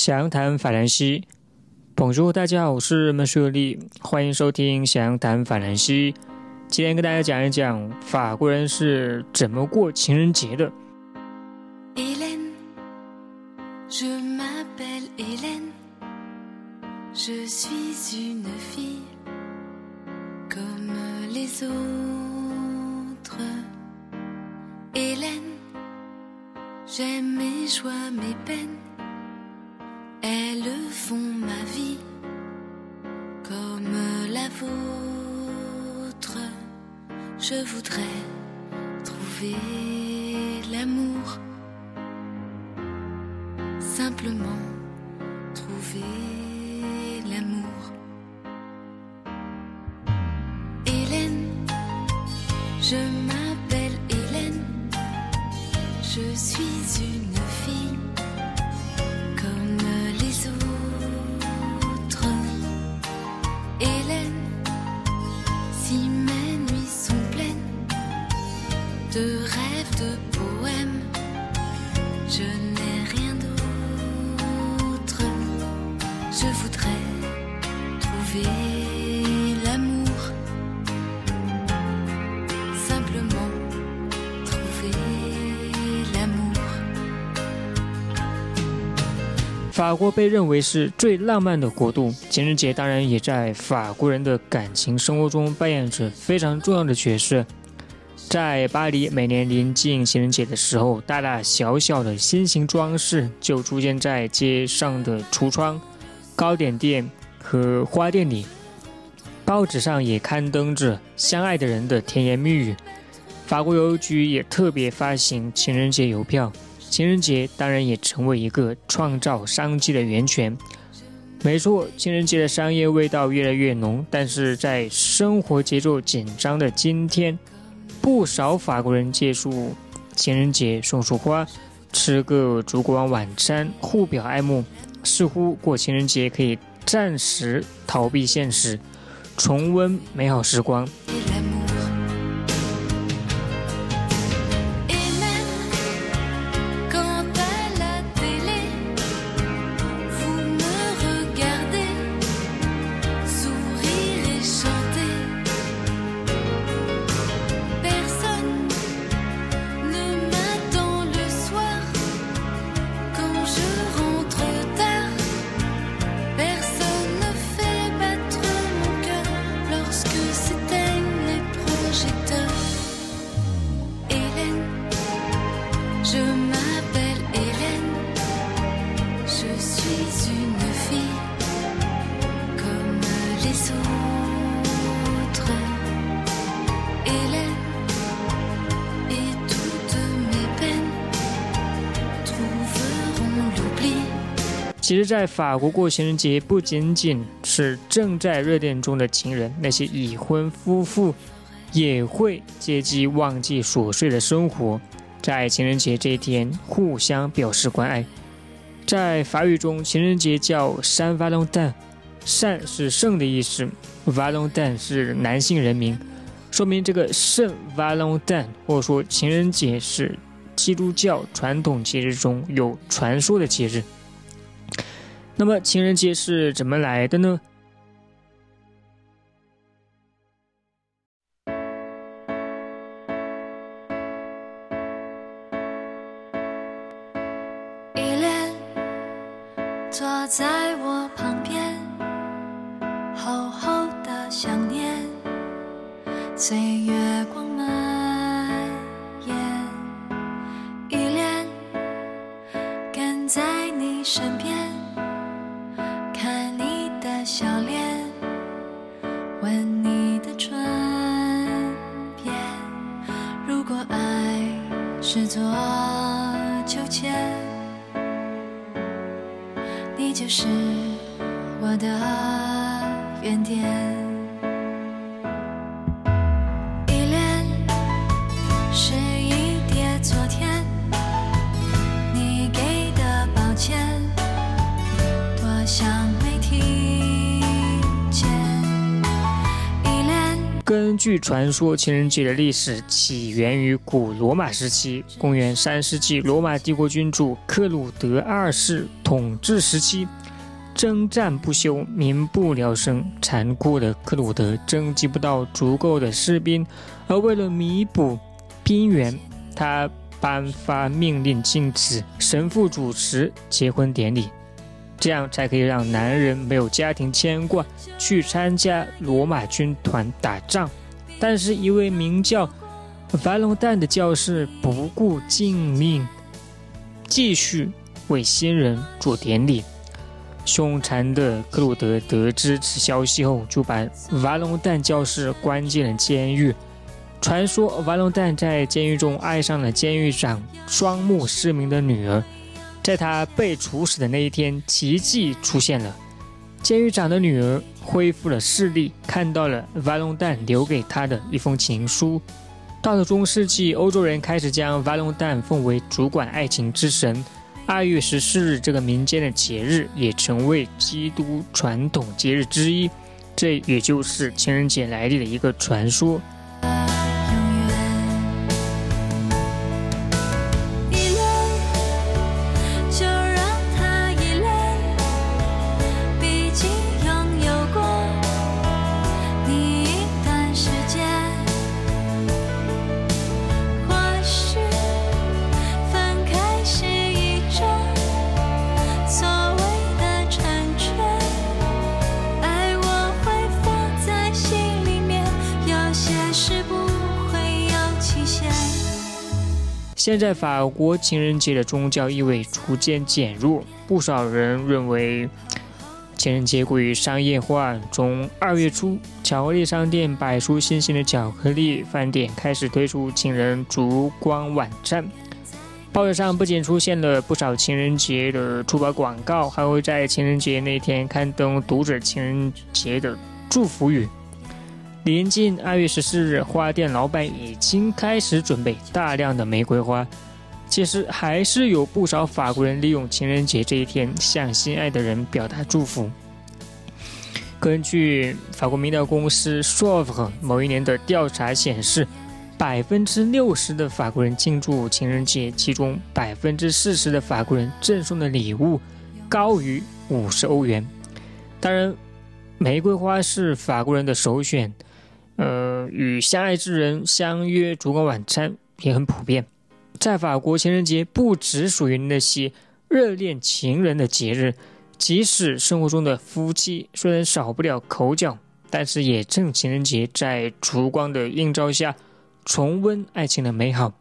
详谈法兰西，捧叔，大家好，我是孟雪丽，欢迎收听详谈法兰西。今天跟大家讲一讲法国人是怎么过情人节的。Elles font ma vie comme la vôtre. Je voudrais trouver l'amour. Simplement trouver l'amour. Hélène, je m'appelle Hélène. Je suis une l'amour. Simplement trouver l'amour. 法国被认为是最浪漫的国度，情人节当然也在法国人的感情生活中扮演着非常重要的角色。在巴黎，每年临近情人节的时候，大大小小的心形装饰就出现在街上的橱窗、糕点店和花店里。报纸上也刊登着相爱的人的甜言蜜语。法国邮局也特别发行情人节邮票。情人节当然也成为一个创造商机的源泉。没错，情人节的商业味道越来越浓。但是在生活节奏紧张的今天，不少法国人借助情人节送束花，吃个烛光晚餐，互表爱慕，似乎过情人节可以暂时逃避现实。重温美好时光。其实，在法国过情人节，不仅仅是正在热恋中的情人，那些已婚夫妇也会借机忘记琐碎的生活，在情人节这一天互相表示关爱。在法语中，情人节叫 Saint Valentin，Saint 是圣的意思，Valentin 是男性人名，说明这个圣 Valentin 或者说情人节是基督教传统节日中有传说的节日。那么情人节是怎么来的呢？依恋坐在我旁边，厚厚的想念，岁月根据传说，情人节的历史起源于古罗马时期，公元三世纪，罗马帝国君主克鲁德二世统治时期，征战不休，民不聊生。残酷的克鲁德征集不到足够的士兵，而为了弥补兵源，他颁发命令，禁止神父主持结婚典礼。这样才可以让男人没有家庭牵挂，去参加罗马军团打仗。但是，一位名叫瓦龙旦的教士不顾禁命，继续为新人做典礼。凶残的克鲁德得知此消息后，就把瓦隆旦教士关进了监狱。传说瓦隆旦在监狱中爱上了监狱长双目失明的女儿。在他被处死的那一天，奇迹出现了。监狱长的女儿恢复了视力，看到了瓦隆旦留给他的一封情书。到了中世纪，欧洲人开始将瓦隆旦奉为主管爱情之神。二月十四日这个民间的节日也成为基督传统节日之一，这也就是情人节来历的一个传说。现在法国情人节的宗教意味逐渐减弱，不少人认为情人节过于商业化。从二月初，巧克力商店摆出新型的巧克力，饭店开始推出情人烛光晚餐，报纸上不仅出现了不少情人节的珠宝广告，还会在情人节那天刊登读者情人节的祝福语。临近二月十四日，花店老板已经开始准备大量的玫瑰花。其实，还是有不少法国人利用情人节这一天向心爱的人表达祝福。根据法国民调公司 s o f r 某一年的调查显示，百分之六十的法国人庆祝情人节，其中百分之四十的法国人赠送的礼物高于五十欧元。当然，玫瑰花是法国人的首选。呃，与相爱之人相约烛光晚餐也很普遍。在法国，情人节不只属于那些热恋情人的节日，即使生活中的夫妻虽然少不了口角，但是也趁情人节在烛光的映照下重温爱情的美好，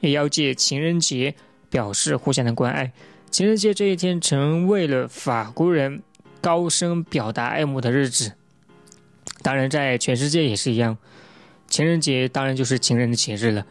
也要借情人节表示互相的关爱。情人节这一天成为了法国人高声表达爱慕的日子。当然，在全世界也是一样，情人节当然就是情人的节日了。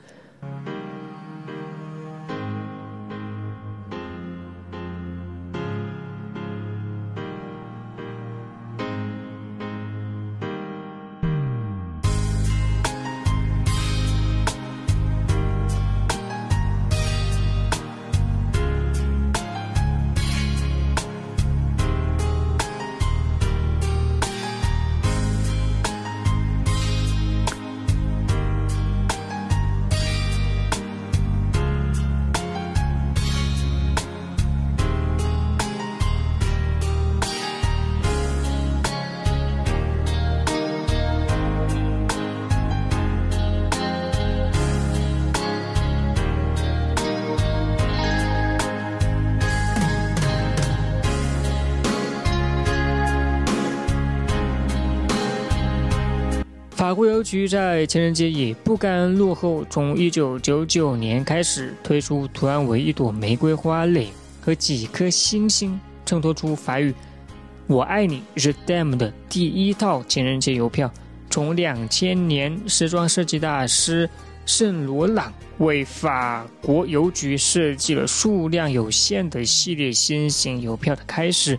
法国邮局在情人节也不甘落后，从1999年开始推出图案为一朵玫瑰花蕾和几颗星星，衬托出法语“我爱你 r e d a m 的第一套情人节邮票。从2000年，时装设计大师圣罗朗为法国邮局设计了数量有限的系列新型邮票的开始。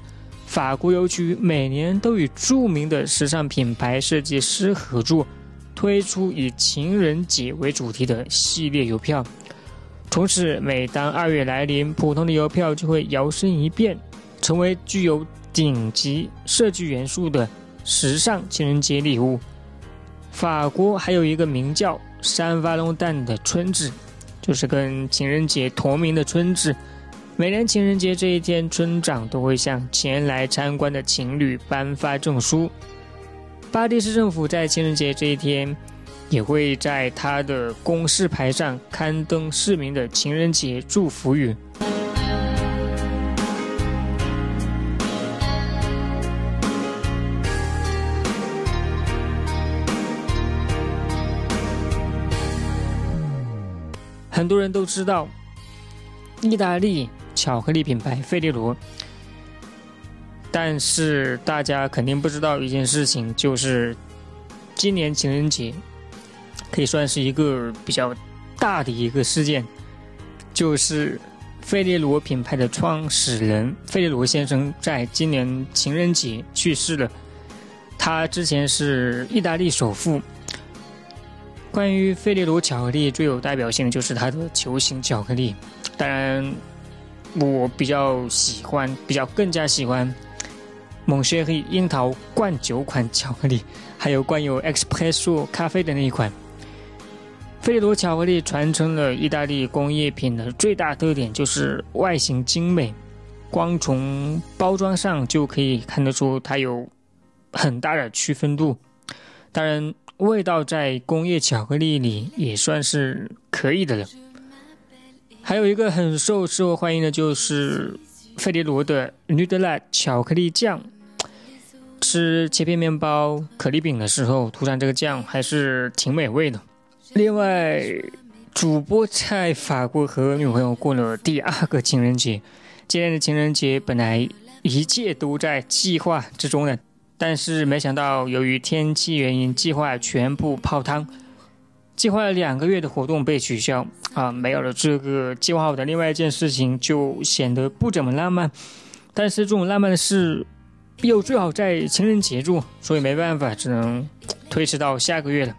法国邮局每年都与著名的时尚品牌设计师合作，推出以情人节为主题的系列邮票。从此，每当二月来临，普通的邮票就会摇身一变，成为具有顶级设计元素的时尚情人节礼物。法国还有一个名叫山瓦龙蛋的春至，就是跟情人节同名的春至。每年情人节这一天，村长都会向前来参观的情侣颁发证书。巴黎市政府在情人节这一天，也会在他的公示牌上刊登市民的情人节祝福语。很多人都知道，意大利。巧克力品牌费列罗，但是大家肯定不知道一件事情，就是今年情人节可以算是一个比较大的一个事件，就是费列罗品牌的创始人费列罗先生在今年情人节去世了。他之前是意大利首富。关于费列罗巧克力最有代表性的就是它的球形巧克力，当然。我比较喜欢，比较更加喜欢蒙雪黑樱桃灌酒款巧克力，还有灌有 Espresso 咖啡的那一款。费罗巧克力传承了意大利工业品的最大特点，就是外形精美，光从包装上就可以看得出它有很大的区分度。当然，味道在工业巧克力里也算是可以的了。还有一个很受受欢迎的，就是费列罗的女德拉巧克力酱。吃切片面包、可丽饼的时候，涂上这个酱还是挺美味的。另外，主播在法国和女朋友过了第二个情人节。今年的情人节本来一切都在计划之中的，但是没想到由于天气原因，计划全部泡汤。计划了两个月的活动被取消啊，没有了这个计划好的另外一件事情，就显得不怎么浪漫。但是这种浪漫的事，又最好在情人节做，所以没办法，只能推迟到下个月了。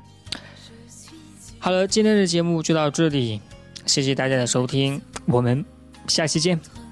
好了，今天的节目就到这里，谢谢大家的收听，我们下期见。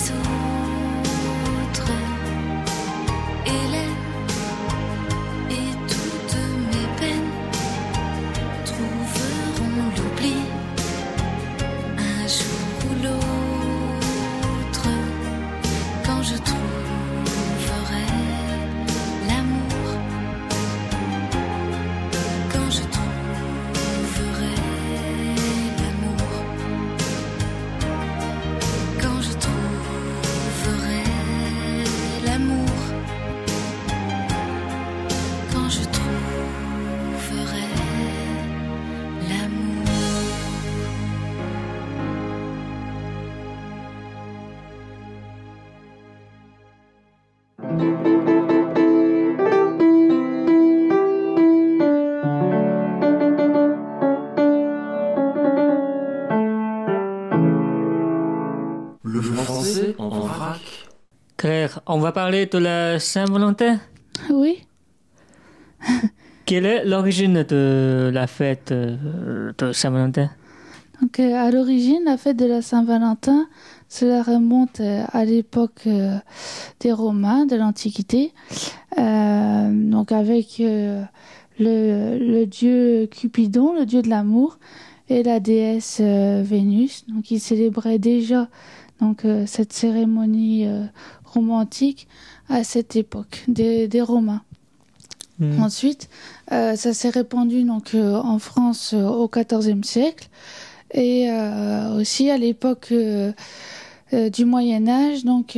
so On va parler de la Saint-Valentin? Oui. Quelle est l'origine de la fête euh, de Saint-Valentin? Donc, euh, à l'origine, la fête de la Saint-Valentin, cela remonte euh, à l'époque des Romains, de l'Antiquité. Euh, donc, avec euh, le, le dieu Cupidon, le dieu de l'amour, et la déesse euh, Vénus. Donc, ils célébraient déjà donc, euh, cette cérémonie euh, romantique à cette époque des, des Romains. Hmm. Ensuite, euh, ça s'est répandu donc en France au XIVe siècle et aussi à l'époque du Moyen Âge. Donc,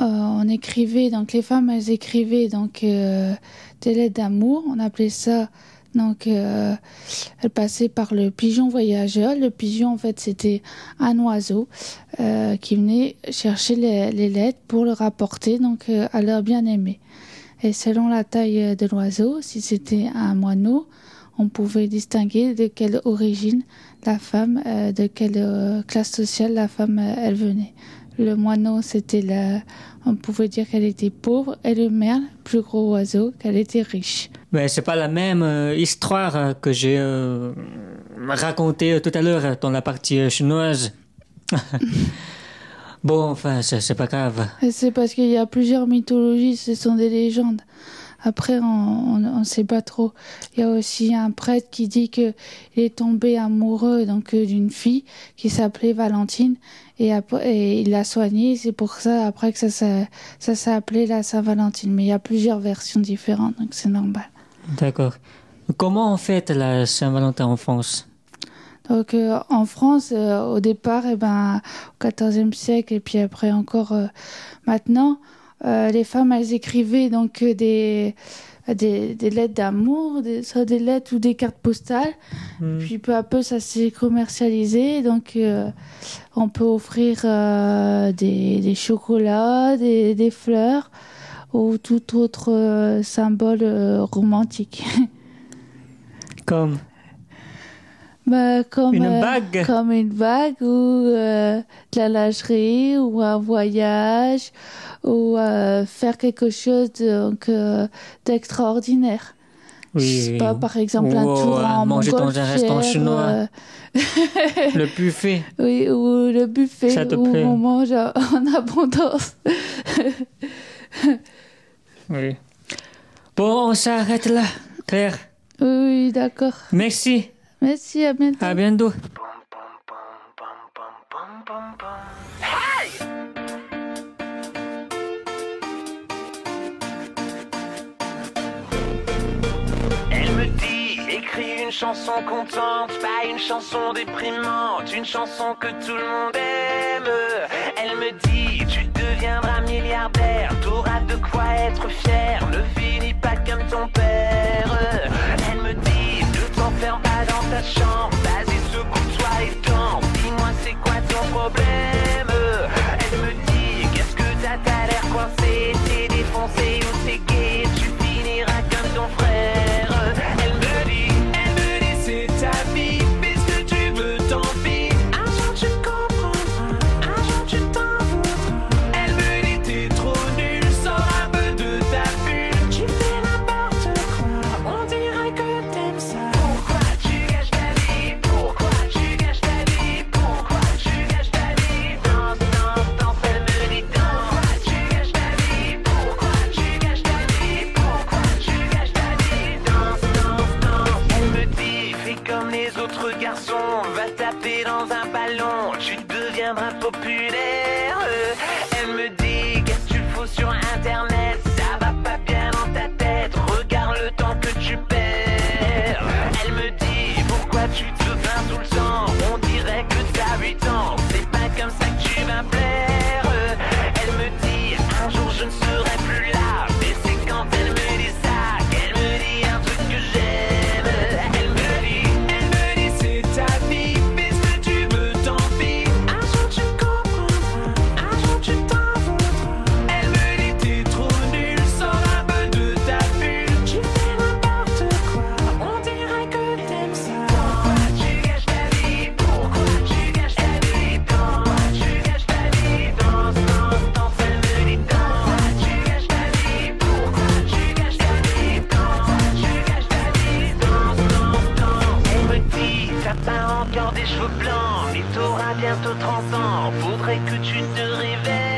on écrivait donc les femmes elles écrivaient donc des lettres d'amour. On appelait ça donc euh, elles passaient par le pigeon voyageur. Le pigeon en fait c'était un oiseau euh, qui venait chercher les, lettres pour le rapporter donc euh, à leur bien-aimé. Et selon la taille de l'oiseau, si c'était un moineau, on pouvait distinguer de quelle origine la femme, de quelle classe sociale la femme elle venait. Le moineau, c'était la, on pouvait dire qu'elle était pauvre, et le merle, plus gros oiseau, qu'elle était riche. Mais c'est pas la même euh, histoire que j'ai euh, racontée tout à l'heure dans la partie euh, chinoise. bon, enfin, c'est pas grave. C'est parce qu'il y a plusieurs mythologies, ce sont des légendes. Après, on ne sait pas trop. Il y a aussi un prêtre qui dit que il est tombé amoureux donc euh, d'une fille qui s'appelait Valentine et, après, et il l'a soignée. C'est pour ça après que ça s'est ça s'est appelé la Saint-Valentine. Mais il y a plusieurs versions différentes, donc c'est normal. D'accord. Comment on fête la Saint-Valentin en France? Donc euh, en France, euh, au départ, eh ben, au XIVe siècle et puis après encore euh, maintenant, les femmes elles écrivaient donc euh, des, des, des lettres d'amour, des, soit des lettres ou des cartes postales. Hmm. Puis peu à peu, ça s'est commercialisé. Donc euh, on peut offrir euh, des, des chocolats, des, des fleurs ou tout autre euh, symbole euh, romantique. Comme Bah, comme, une euh, bague Comme une bague ou euh, de la lingerie ou un voyage ou euh, faire quelque chose d'extraordinaire. Je sais pas, par exemple, un Ou, tour en manger dans un restaurant montgolfière, chinois. euh, Le buffet. oui, ou le buffet Ça te où plaît on mange en abondance. Oui. Bon, on s'arrête là. Claire, Oui, oui, d'accord. merci. Merci, à bientôt. À bientôt. Elle me dit, écris une chanson contente, pas une chanson déprimante, une chanson que tout le monde aime. Elle me dit, tu deviendras milliardaire, t'auras de quoi être fier, ne finis pas comme ton père. Ta chambre, vas-y secoue-toi et danse, dis-moi c'est quoi ton problème? Elle me dit, qu'est-ce que t'as, t'as l'air coincé, t'es défoncé Vito a bientôt 30 ans, faudrait que tu te réveilles.